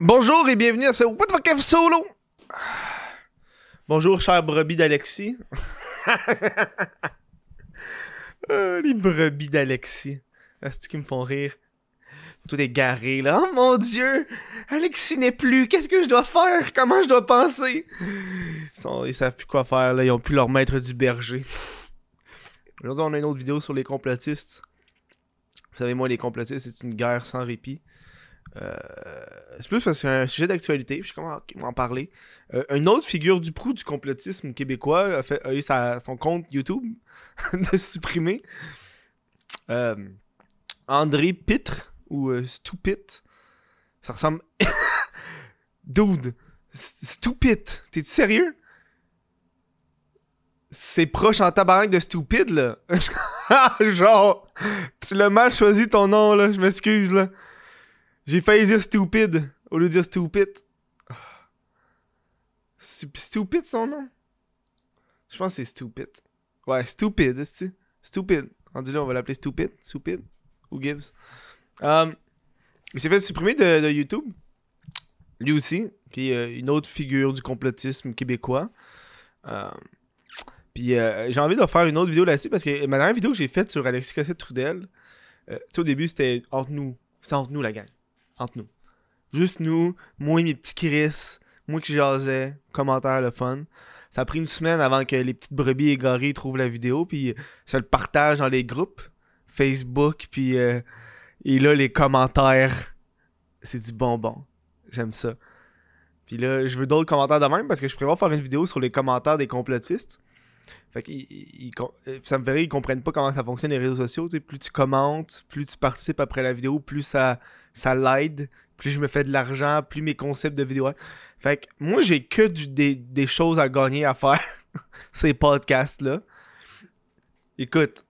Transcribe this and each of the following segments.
Bonjour et bienvenue à ce What the fuck solo. Bonjour, cher brebis d'Alexis. Ah, les brebis d'Alexis. C'est ce qui me font rire? Tout est garé là. Oh mon dieu! Alexis n'est plus. Qu'est-ce que je dois faire? Comment je dois penser? Ils savent plus quoi faire là. Ils ont plus leur maître du berger. Aujourd'hui, on a une autre vidéo sur les complotistes. Vous savez, moi, les complotistes, c'est une guerre sans répit. Euh, c'est plus parce que c'est un sujet d'actualité, je suis comme, ok, on va en parler. Euh, une autre figure du prou du complotisme québécois a, fait, a eu son compte YouTube de supprimer. Euh, André Pitre, ou Stupid. Ça ressemble. Dude, S- Stupid, t'es-tu sérieux? C'est proche en tabarnak de Stupid, là. Genre, tu l'as mal choisi ton nom, là, je m'excuse, là. J'ai failli dire stupid au lieu de dire stupid. Stu- Stupid son nom? Je pense que c'est stupid. Ouais, stupid, c'est Stupid. Rendu là, on va l'appeler stupid. Stupid. Who gives? Um, il s'est fait supprimer de, YouTube. Lui aussi, qui est euh, une autre figure du complotisme québécois. Um, puis euh, j'ai envie de faire une autre vidéo là-dessus parce que ma dernière vidéo que j'ai faite sur Alexis Cossette-Trudel, euh, tu sais, au début, c'était entre nous. C'est entre nous, la gang entre nous. Juste nous, moi et mes petits Chris, moi qui jasais, commentaire le fun. Ça a pris une semaine avant que les petites brebis égarées trouvent la vidéo, puis ça le partage dans les groupes, Facebook, puis euh, et là les commentaires, c'est du bonbon. J'aime ça. Puis là, je veux d'autres commentaires de même parce que je prévois faire une vidéo sur les commentaires des complotistes. Fait que ça me ferait ils comprennent pas comment ça fonctionne les réseaux sociaux. Plus tu commentes, plus tu participes après la vidéo, plus ça, ça l'aide. Plus je me fais de l'argent, plus mes concepts de vidéo. Fait que moi, j'ai que des, des choses à gagner à faire ces podcasts-là. Écoute,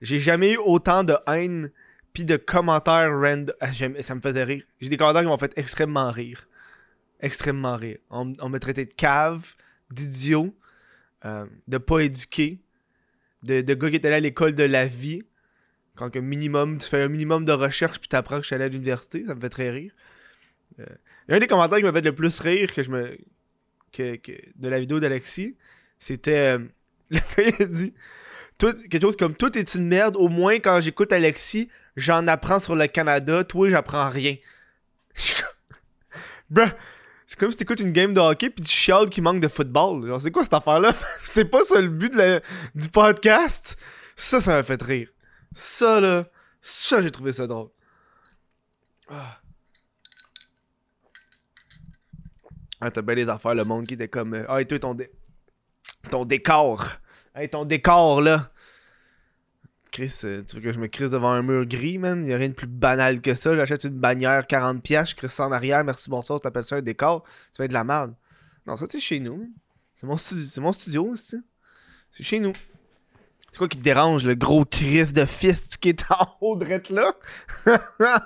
j'ai jamais eu autant de haine puis de commentaires random. Ah, Ça me faisait rire. J'ai des commentaires qui m'ont fait extrêmement rire. Extrêmement rire. On, me traitait de cave, d'idiot, euh, de pas éduqué, de, gars qui étaient allés à l'école de la vie. Quand que minimum, tu fais un minimum de recherche puis t'apprends que je suis allé à l'université, ça me fait très rire. Euh, un des commentaires qui m'a fait le plus rire que je me que, que- de la vidéo d'Alexis, c'était euh, il a dit Tout- quelque chose comme tout est une merde, au moins quand j'écoute Alexis, j'en apprends sur le Canada, toi j'apprends rien. Bruh, c'est comme si t'écoutes une game de hockey puis tu chiales qu'il manque de football. Genre, c'est quoi cette affaire-là? c'est pas ça le but de la- du podcast? Ça, ça m'a fait rire. Ça, là, ça, j'ai trouvé ça drôle. Ah. Ah, t'as bien les affaires, le monde qui était comme. euh, Ah, et toi, ton, dé- ton décor. Hey, ton décor, là. Chris, euh, tu veux que je me crisse devant un mur gris, man? Y'a rien de plus banal que ça. J'achète une bannière 40$, je crisse ça en arrière, merci, bonsoir, t'appelles ça un décor? Ça va être de la merde. Non, ça, c'est chez nous. C'est mon, c'est mon C'est chez nous. C'est quoi qui te dérange, le gros crise de fist qui est en haut de là?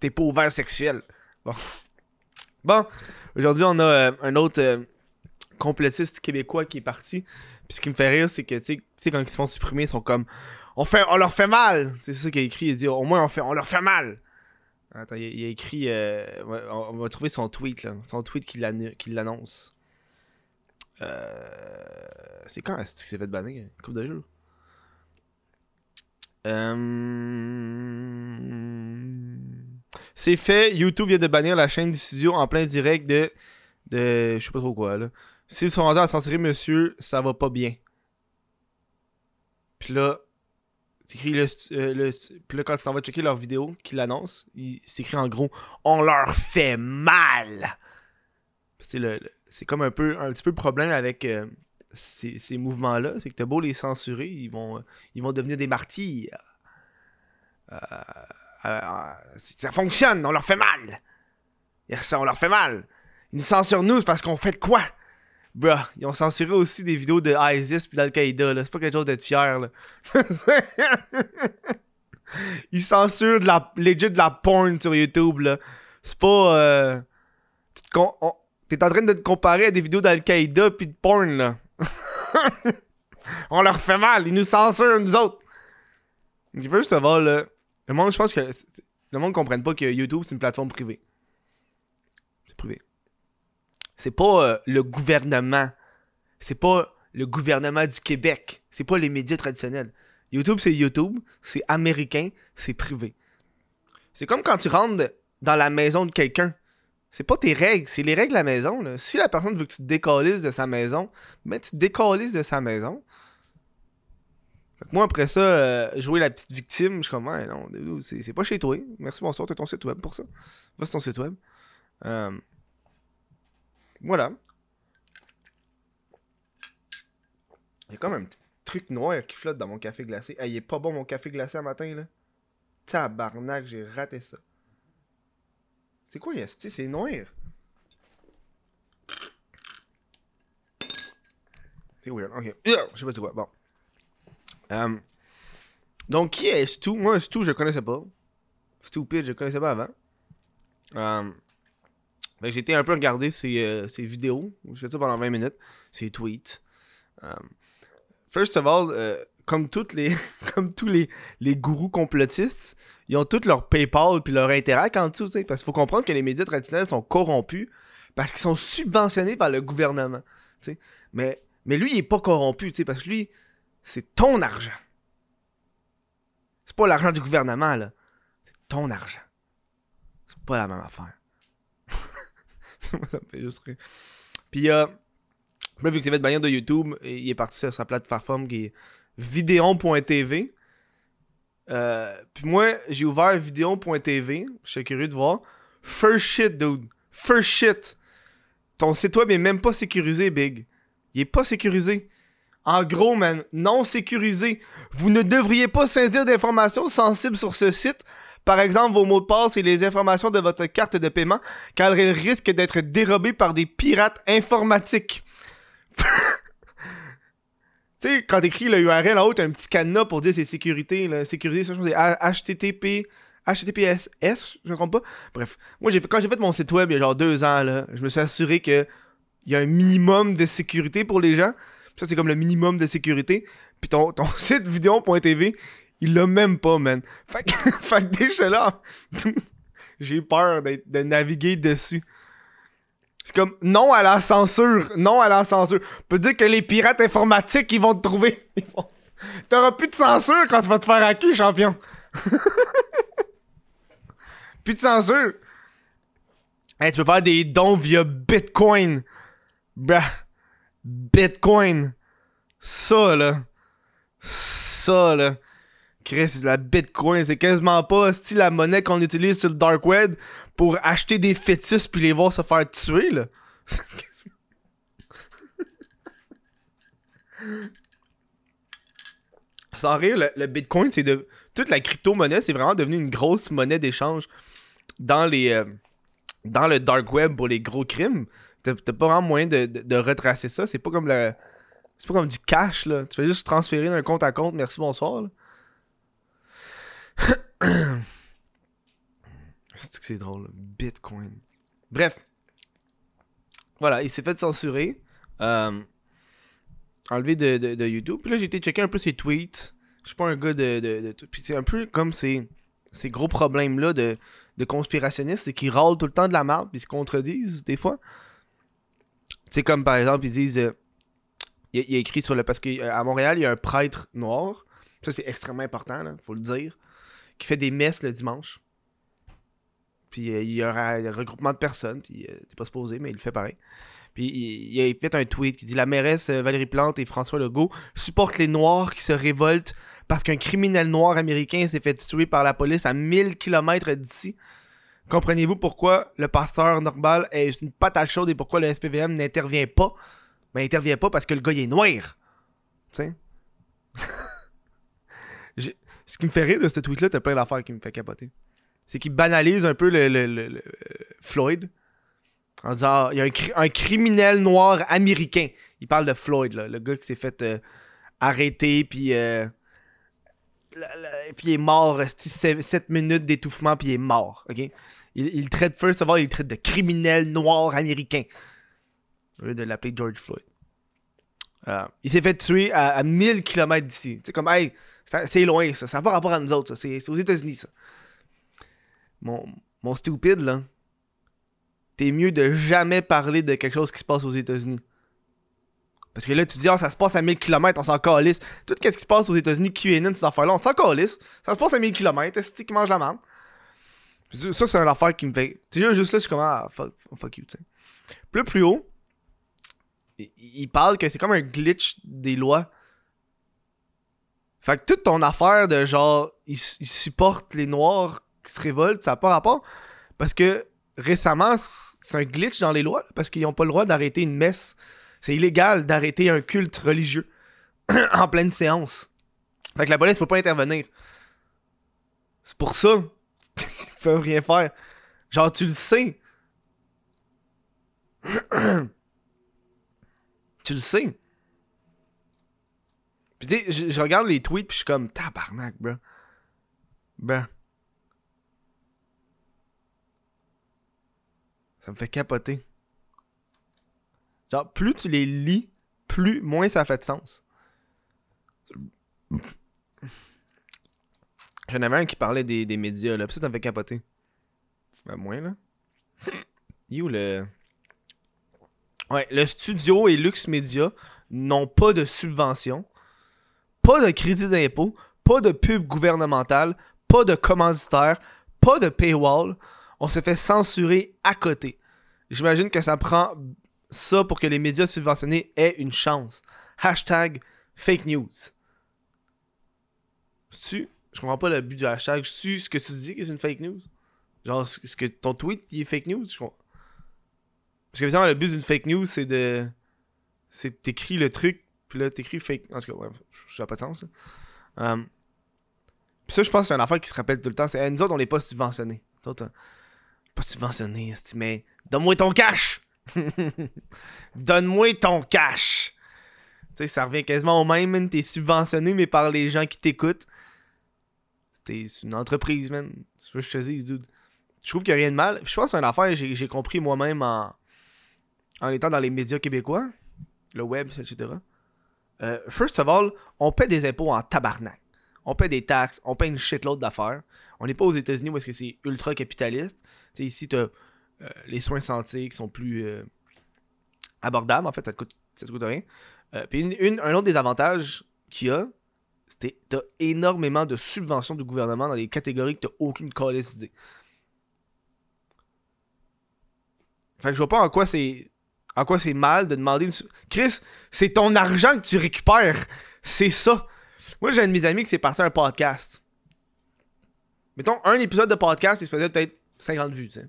T'es pas ouvert sexuel. Bon. Bon, aujourd'hui, on a euh, un autre euh, complotiste québécois qui est parti. Puis ce qui me fait rire, c'est que, tu sais- quand ils se font supprimer, ils sont comme On, fait, on leur fait mal! C'est ça qu'il a écrit. Il dit Au moins, on, fait, on leur fait mal! Attends, il, a- écrit. euh, on, on va trouver son tweet, là. Son tweet qui l'annonce. Euh, c'est quand est-ce qu'il s'est fait bannir Une couple de jours. Euh... C'est fait, YouTube vient de bannir la chaîne du studio en plein direct de. de je sais pas trop quoi là. S'ils sont rendus à censurer monsieur, ça va pas bien. Puis là, c'est écrit le, euh, le Puis là, quand tu t'en vas checker leur vidéo qui l'annonce, c'est écrit en gros On leur fait mal! C'est le- c'est comme un peu un petit peu le problème avec euh, ces, ces mouvements-là, c'est que t'as beau les censurer, ils vont, ils vont devenir des martyrs. Euh, euh, euh, ça fonctionne, on leur fait mal. Yes, on leur fait mal. Ils nous censurent nous parce qu'on fait de quoi? Bruh, ils ont censuré aussi des vidéos de ISIS puis d'Al-Qaïda, là. C'est pas quelque chose d'être fier, là. ils censurent de la, de la porn sur YouTube, là. C'est pas, euh, T'es en train de te comparer à des vidéos d'Al-Qaïda puis de porn, là. on leur fait mal, ils nous censurent, nous autres. Il veut juste savoir, là. Le monde, je pense que le monde ne comprenne pas que YouTube, c'est une plateforme privée. privé. C'est pas euh, le gouvernement. C'est pas le gouvernement du Québec. C'est pas les médias traditionnels. YouTube, c'est YouTube. C'est américain. C'est privé. C'est comme quand tu rentres dans la maison de quelqu'un. C'est pas tes règles, c'est les règles de la maison. Si la personne veut que tu te décalises de sa maison, ben tu te décalises de sa maison. moi, après ça, euh, jouer la petite victime, je suis comme, non, c'est pas chez toi. Merci, bonsoir, t'as ton site web pour ça. Va sur ton site web. Euh, voilà. Il y a comme un petit truc noir qui flotte dans mon café glacé. Ah, il est pas bon mon café glacé à matin, là. Tabarnak, j'ai raté ça. C'est quoi, Yesti? C'est noir. C'est weird. Ok. Je sais pas c'est quoi. Bon. Um, donc, qui est Stu? Moi, Stu, je connaissais pas. Stupid, je connaissais pas avant. Um, j'ai été un peu regarder ses, euh, ses vidéos. J'ai fait ça pendant 20 minutes. Ses tweets. First of all, euh, comme, toutes les, comme tous les, les gourous complotistes, ils ont tous leur PayPal puis leur Interact en dessous, parce qu'il faut comprendre que les médias traditionnels sont corrompus parce qu'ils sont subventionnés par le gouvernement. Mais, mais lui, il est pas corrompu, parce que lui, c'est ton argent. C'est pas l'argent du gouvernement, là. C'est ton argent. C'est pas la même affaire. ça me fait juste rire. Puis, euh, vu que c'est fait de de YouTube, il est parti sur sa plateforme qui est vidéon.tv. Euh, puis moi, j'ai ouvert vidéo.tv. Je suis curieux de voir. First shit, dude. First shit. Ton site web est même pas sécurisé, Big. Il est pas sécurisé. En gros, man, non sécurisé. Vous ne devriez pas saisir d'informations sensibles sur ce site. Par exemple, vos mots de passe et les informations de votre carte de paiement, car elles risquent d'être dérobées par des pirates informatiques. Tu sais, quand t'écris le URL en haut, t'as un petit cadenas pour dire c'est sécurité, là, sécurité, c'est HTTP, HTTPS, je ne comprends pas. Bref, moi, j'ai quand j'ai fait mon site web il y a genre deux ans, là, je me suis assuré que il y a un minimum de sécurité pour les gens. Ça, c'est comme le minimum de sécurité. Puis ton, ton site vidéo.tv, il l'a même pas, man. Fait que, fait que déjà là, j'ai peur de naviguer dessus. C'est comme non à la censure, non à la censure. Peut dire que les pirates informatiques, ils vont te trouver. T'auras plus de censure quand tu vas te faire hacker, champion. plus de censure. Hey, tu peux faire des dons via Bitcoin. Bah. Bitcoin. Ça, là. Ça, là. Chris, la Bitcoin, c'est quasiment pas la monnaie qu'on utilise sur le Dark Web pour acheter des fœtus puis les voir se faire tuer, là. Sans rire, le, Bitcoin, c'est de. Toute la crypto-monnaie, c'est vraiment devenu une grosse monnaie d'échange dans les. Euh, dans le dark web pour les gros crimes. T'as pas vraiment moyen de, retracer ça. C'est pas comme le. C'est pas comme du cash, là. Tu fais juste transférer d'un compte à compte, merci, bonsoir. c'est que c'est drôle, Bitcoin. Bref. Voilà, il s'est fait censurer. Euh, enlevé de, YouTube. Puis là, j'ai été checker un peu ses tweets. Je suis pas un gars de. de, Puis c'est un peu comme ces, ces gros problèmes-là de, de conspirationnistes, c'est qu'ils râlent tout le temps de la merde, puis ils se contredisent des fois. C'est comme par exemple, ils disent. Euh, il, il, a écrit sur le. Parce qu'à Montréal, il y a un prêtre noir. Ça, c'est extrêmement important, là, faut le dire qui fait des messes le dimanche. Puis euh, il y aura un regroupement de personnes, puis euh, t'es pas supposé, mais il le fait pareil. Puis il, a fait un tweet qui dit La mairesse euh, Valérie Plante et François Legault supportent les Noirs qui se révoltent parce qu'un criminel noir américain s'est fait tuer par la police à 1000 km d'ici. Comprenez-vous pourquoi le pasteur normal est une patate chaude et pourquoi le SPVM n'intervient pas? Ben, il n'intervient pas parce que le gars il est noir. Sais ce qui me fait rire de ce tweet-là, t'as plein d'affaires qui me fait capoter. C'est qu'il banalise un peu le, Floyd. En disant, il y a un, criminel noir américain. Il parle de Floyd, le gars qui s'est fait euh, arrêter, puis. Euh, puis il est mort, 7 minutes d'étouffement, puis il est mort. il, traite, first of all, il traite de criminel noir américain. Au lieu de l'appeler George Floyd. Euh, il s'est fait tuer à, à 1000 km d'ici. C'est comme, hey, c'est loin, ça. Ça n'a pas rapport à nous autres, ça. C'est aux États-Unis, ça. Mon, stupide, là. t'es mieux de jamais parler de quelque chose qui se passe aux États-Unis. Parce que là, tu dis, ah, ça se passe à 1000 km, on s'en calisse. Tout ce qui se passe aux États-Unis, QAnon, ces affaires-là, on s'en calisse. Ça se passe à 1000 km, c'est qui mange la merde? Ça, c'est une affaire qui me fait. Tu sais, juste là, je suis comme, ah, fuck, fuck you, tu sais. Plus plus haut, il parle que c'est comme un glitch des lois. Fait que toute ton affaire de genre, il, supporte les Noirs qui se révoltent, ça n'a pas rapport. Parce que récemment, c'est un glitch dans les lois, parce qu'ils n'ont pas le droit d'arrêter une messe. C'est illégal d'arrêter un culte religieux en pleine séance. Fait que la police peut pas intervenir. C'est pour ça qu'ils peuvent rien faire. Genre, tu le sais. tu le sais. Puis tu sais, je, regarde les tweets puis je suis comme tabarnak, bro. Ben. Ça me fait capoter. Genre, plus tu les lis, plus moins ça fait de sens. J'en avais un qui parlait des, des médias, là, pis ça, ça me fait capoter. Ben, moins, là. You, le. Ouais, le studio et Lux Media n'ont pas de subvention, pas de crédit d'impôt, pas de pub gouvernementale, pas de commanditaire, pas de paywall. On se fait censurer à côté. J'imagine que ça prend ça pour que les médias subventionnés aient une chance. Hashtag fake news. Tu, je comprends pas le but du hashtag. Tu ce que tu dis que c'est une fake news? Genre, ce que ton tweet est fake news? Parce que le but d'une fake news, c'est de. C'est t'écris le truc, puis là, t'écris fake. En tout cas, ouais, ça n'a pas de sens. Um, puis ça, je pense que c'est une affaire qui se rappelle tout le temps. C'est nous autres, on n'est pas subventionnés. D'autres, pas subventionnés, mais donne-moi ton cash! Donne-moi ton cash! Tu sais, ça revient quasiment au même, T'es subventionné, mais par les gens qui t'écoutent. C'est une entreprise, man. Que je te dude. Je trouve qu'il n'y a rien de mal. Je pense que c'est une affaire j'ai compris moi-même en, en étant dans les médias québécois, le web, etc. Euh, first of all, on paie des impôts en tabarnak. On paie des taxes, on paie une shitload d'affaires. On n'est pas aux États-Unis où est-ce que c'est ultra capitaliste. sais, ici, t'as euh, les soins santé qui sont plus euh, abordables. En fait, ça te coûte, ça te coûte rien. Puis une, un autre des avantages qu'il y a, c'est que t'as énormément de subventions du gouvernement dans des catégories que t'as aucune calice idée. Fait que je vois pas en quoi c'est en quoi c'est mal de demander une... Chris, c'est ton argent que tu récupères. C'est ça. Moi, j'ai un de mes amis qui s'est parti un podcast. Mettons, un épisode de podcast, il se faisait peut-être 50 vues, tu sais.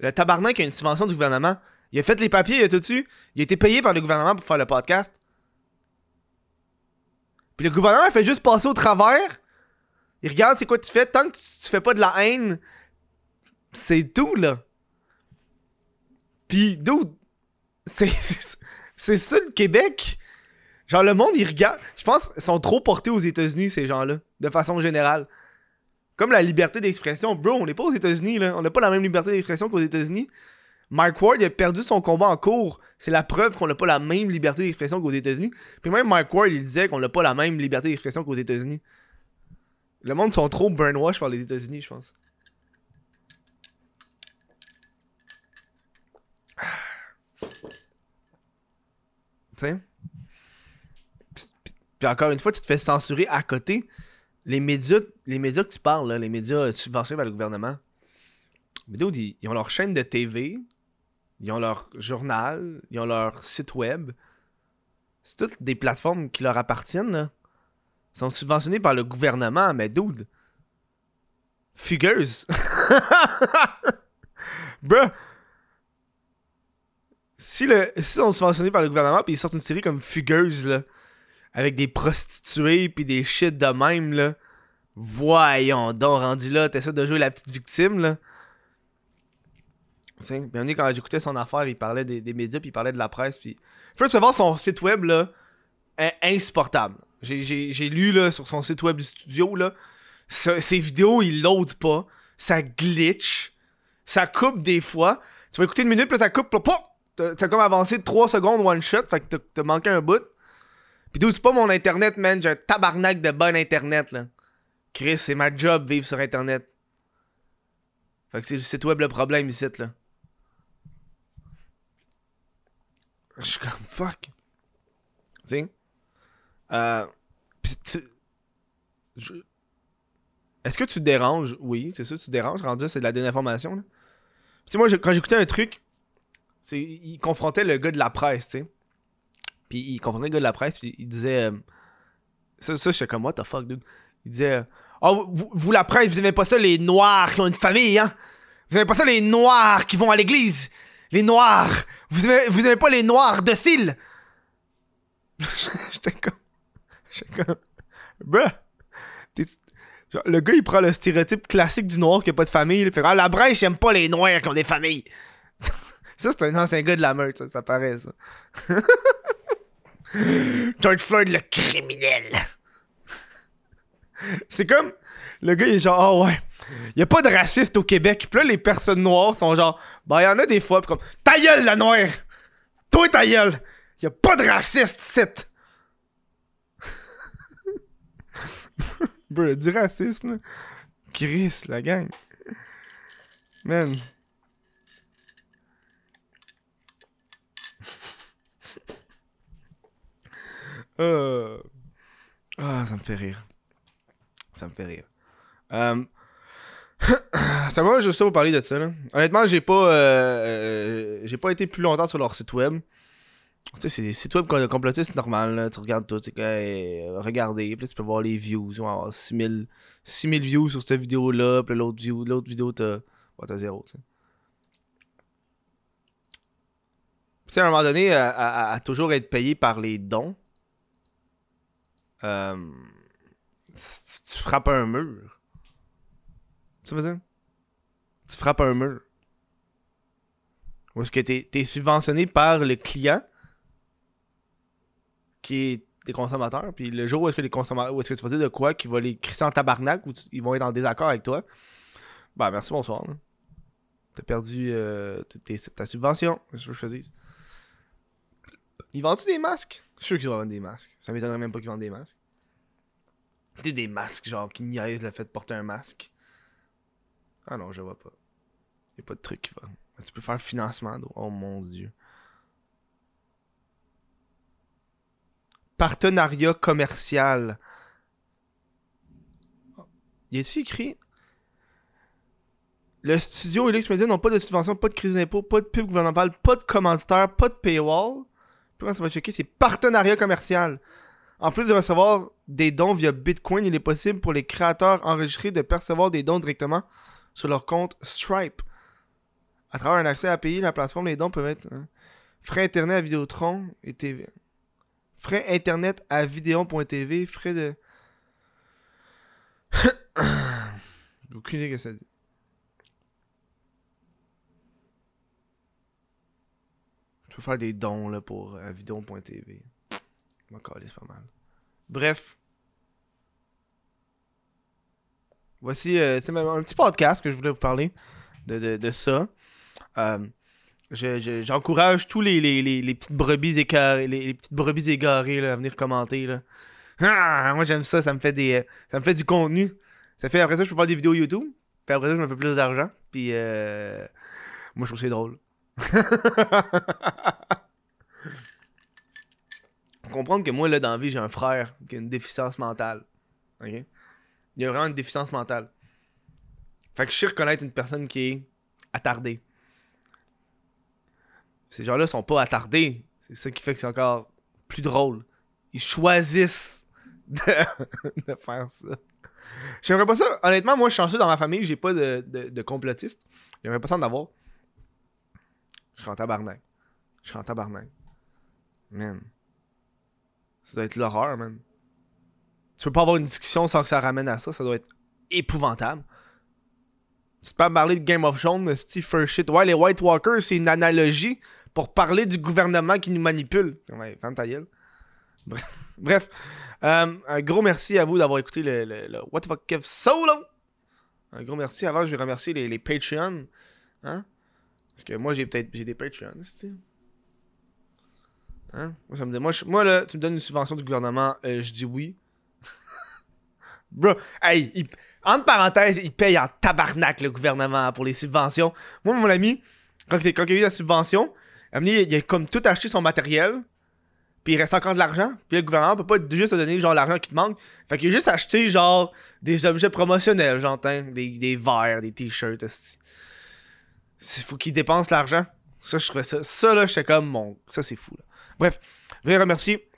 Le tabarnak a une subvention du gouvernement. Il a fait les papiers, il a tout dessus. Il a été payé par le gouvernement pour faire le podcast. Puis le gouvernement fait juste passer au travers. Il regarde c'est quoi tu fais? Tant que tu, fais pas de la haine, c'est tout, là. Puis, d'où c'est, c'est ça le Québec. Genre, le monde, il regarde. Je pense qu'ils sont trop portés aux États-Unis, ces gens-là, de façon générale. Comme la liberté d'expression. Bro, on n'est pas aux États-Unis, là. On n'a pas la même liberté d'expression qu'aux États-Unis. Mike Ward, a perdu son combat en cours. C'est la preuve qu'on n'a pas la même liberté d'expression qu'aux États-Unis. Puis même Mike Ward, il disait qu'on n'a pas la même liberté d'expression qu'aux États-Unis. Le monde sont trop brainwash par les États-Unis, je pense. Sais? Puis encore une fois, tu te fais censurer à côté les médias, les médias que tu parles, les médias subventionnés par le gouvernement, ils, ils ont leur chaîne de TV, ils ont leur journal, ils ont leur site web. C'est toutes des plateformes qui leur appartiennent, là. Ils sont subventionnés par le gouvernement, mais dude. Fugueuse. Bruh. Si, le, si sont subventionnés par le gouvernement puis ils sortent une série comme Fugueuse, là avec des prostituées puis des shit de même, là. Voyons donc, rendu là, t'essaies de jouer la petite victime, là. Bien quand j'écoutais son affaire, il parlait des, médias, puis il parlait de la presse, puis... First of all, son site web, là, est insupportable. J'ai lu, là, sur son site web du studio, là, ses vidéos, il load pas, ça glitch, ça coupe des fois. Tu vas écouter une minute, puis ça coupe, T'as comme avancé 3 secondes one shot, fait que t'as manqué un bout. Pis d'où c'est pas mon internet, man, j'ai un tabarnak de bon internet, là. Chris, c'est ma job vivre sur internet. Fait que c'est le site web le problème ici, là. Je suis comme fuck. Zing. Euh. Pis tu. Est-ce que tu te déranges? Oui, c'est sûr, tu te déranges. Rendu, c'est de la désinformation, là. Pis moi, quand j'écoutais un truc, il confrontait le gars de la presse, tu sais. Puis il confrontait le gars de la presse, puis il disait. euh, ça, ça j'étais comme, what the fuck, dude? Il disait. Oh, vous, vous, la presse, vous aimez pas ça, les noirs qui ont une famille, hein? Vous aimez pas ça, les noirs qui vont à l'église? Les noirs! Vous aimez, vous aimez pas les noirs dociles? J'étais comme. J'étais comme. Bruh! Le gars, il prend le stéréotype classique du noir qui a pas de famille. Il fait Ah, la brèche, j'aime pas les noirs qui ont des familles. Ça, c'est un ancien gars de la meute, ça, ça paraît, ça. George Floyd, le criminel. c'est comme. Le gars, il est genre, ah ouais. Y a pas de raciste au Québec. Puis là, les personnes noires sont genre, bah, y en a des fois. Puis comme, ta gueule, la noire. Toi, ta gueule. Y a pas de raciste, c'est. Bro, du racisme. Chris, la gang. Man. Euh. Ah, ça me fait rire. Ça me fait rire. Euh... ça va juste ça pour parler de ça, là. Honnêtement, j'ai pas... euh, euh, j'ai pas été plus longtemps sur leur site web. Tu sais, c'est des sites web com- complotistes, c'est normal. Tu regardes tout, tu sais, euh, regardez, puis là, tu peux voir les views. On va avoir 6000, 6000 views sur cette vidéo-là, puis l'autre view, l'autre vidéo, t'as... t'as zéro, tu sais. Sais, à un moment donné, à toujours être payé par les dons, euh, tu, frappes un mur. Tu veux dire? Tu frappes un mur. Ou est-ce que t'es es subventionné par le client qui est des consommateurs, puis le jour où est-ce que les consommateurs, où est-ce que tu vas dire de quoi qui va les crisser en tabarnak ou ils vont être en désaccord avec toi, bah merci, bonsoir. T'as perdu euh, ta subvention, c'est ce que je te dise. Ils vendent-tu des masques? Je suis sûr qu'ils vont vendre des masques. Ça m'étonnerait même pas qu'ils vendent des masques. Des, des masques, genre, qui niaisent le fait de porter un masque. Ah non, je vois pas. Y'a pas de truc qui va. Tu peux faire financement. Oh mon dieu. Partenariat commercial. Y a-t-il écrit? Le studio et l'X-Media n'ont pas de subvention, pas de crise d'impôt, pas de pub gouvernementale, pas de commanditaire, pas de paywall. Ça va checker, c'est partenariat commercial. En plus de recevoir des dons via Bitcoin, il est possible pour les créateurs enregistrés de percevoir des dons directement sur leur compte Stripe. À travers un accès à payer, la plateforme, les dons peuvent être hein, frais internet à Vidéotron et TV. Frais internet à Vidéon.tv, frais de. Aucune idée que ça dit. Tu peux faire des dons là, pour euh, Vidéon.tv. Je m'en calisse pas mal. Bref. Voici euh, c'est un petit podcast que je voulais vous parler de, ça. Euh, je- je- J'encourage tous les, les, les, petites brebis égarées, les, petites brebis égarées là, à venir commenter. Là. Ah, moi j'aime ça, ça me fait des. euh, ça me fait du contenu. Ça fait après ça, je peux faire des vidéos YouTube. Puis après ça, je me fais plus d'argent. Puis moi je trouve c'est drôle. Comprendre que moi là dans la vie j'ai un frère qui a une déficience mentale. Il y a vraiment une déficience mentale. Fait que je sais reconnaître une personne qui est attardée. Ces gens-là sont pas attardés. C'est ça qui fait que c'est encore plus drôle. Ils choisissent de, de faire ça. J'aimerais pas ça. Honnêtement, moi, je suis chanceux dans ma famille. J'ai pas de, de, de complotiste. J'aimerais pas ça en avoir. Je serais en tabarnak. Je serais en tabarnak. Man. Ça doit être l'horreur, man. Tu peux pas avoir une discussion sans que ça ramène à ça. Ça doit être épouvantable. Tu peux pas parler de Game of Thrones, Steve First shit. Ouais, les White Walkers, c'est une analogie pour parler du gouvernement qui nous manipule. Ouais. Bref. Euh, un gros merci à vous d'avoir écouté le What the fuck Kev solo. Un gros merci. Avant, je vais remercier les, les Patreons. Hein? Parce que moi, j'ai peut-être j'ai des Patreons, tu. Hein? Moi, ça me moi, moi, là, tu me donnes une subvention du gouvernement, euh, je dis oui. Bro, hey, il- entre parenthèses, il paye en tabarnak le gouvernement pour les subventions. Moi, mon ami, quand, il- quand il a eu la subvention, il a comme tout acheté son matériel. Puis il reste encore de l'argent. Puis le gouvernement peut pas juste te donner genre l'argent qui te manque. Fait qu'il a juste acheté genre des objets promotionnels, j'entends. Des, des verres, des t-shirts. Il faut qu'il dépense l'argent. Ça, je trouvais ça. Ça, là, j'étais comme mon. Ça, c'est fou, là. Bref, je voulais remercier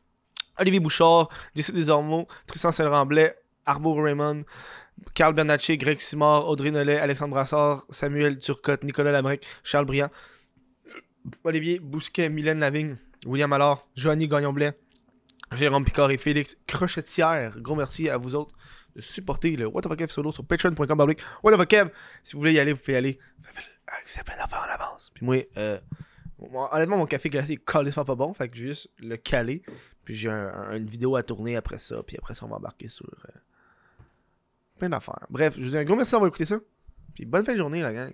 Olivier Bouchard, Jesse Desormeaux, Tristan Saint-Ramblet, Arbo Raymond, Carl Bernatchez, Greg Simard, Audrey Nollet, Alexandre Brassard, Samuel Turcotte, Nicolas Labrec, Charles Briand, Olivier Bousquet, Mylène Lavigne, William Allard, Joanny Gagnon-Blais, Jérôme Picard et Félix Crochetière. Gros merci à vous autres de supporter le What the Kev solo sur patreon.com. What the Kev, si vous voulez y aller, vous pouvez y aller. C'est plein d'affaires en avance. Puis moi, euh, honnêtement, mon café glacé est calissement pas bon. Fait que juste le caler. Puis j'ai une vidéo à tourner après ça. Puis après ça, on va embarquer sur euh, plein d'affaires. Bref, je vous dis un gros merci d'avoir écouté ça. Puis bonne fin de journée, la gang.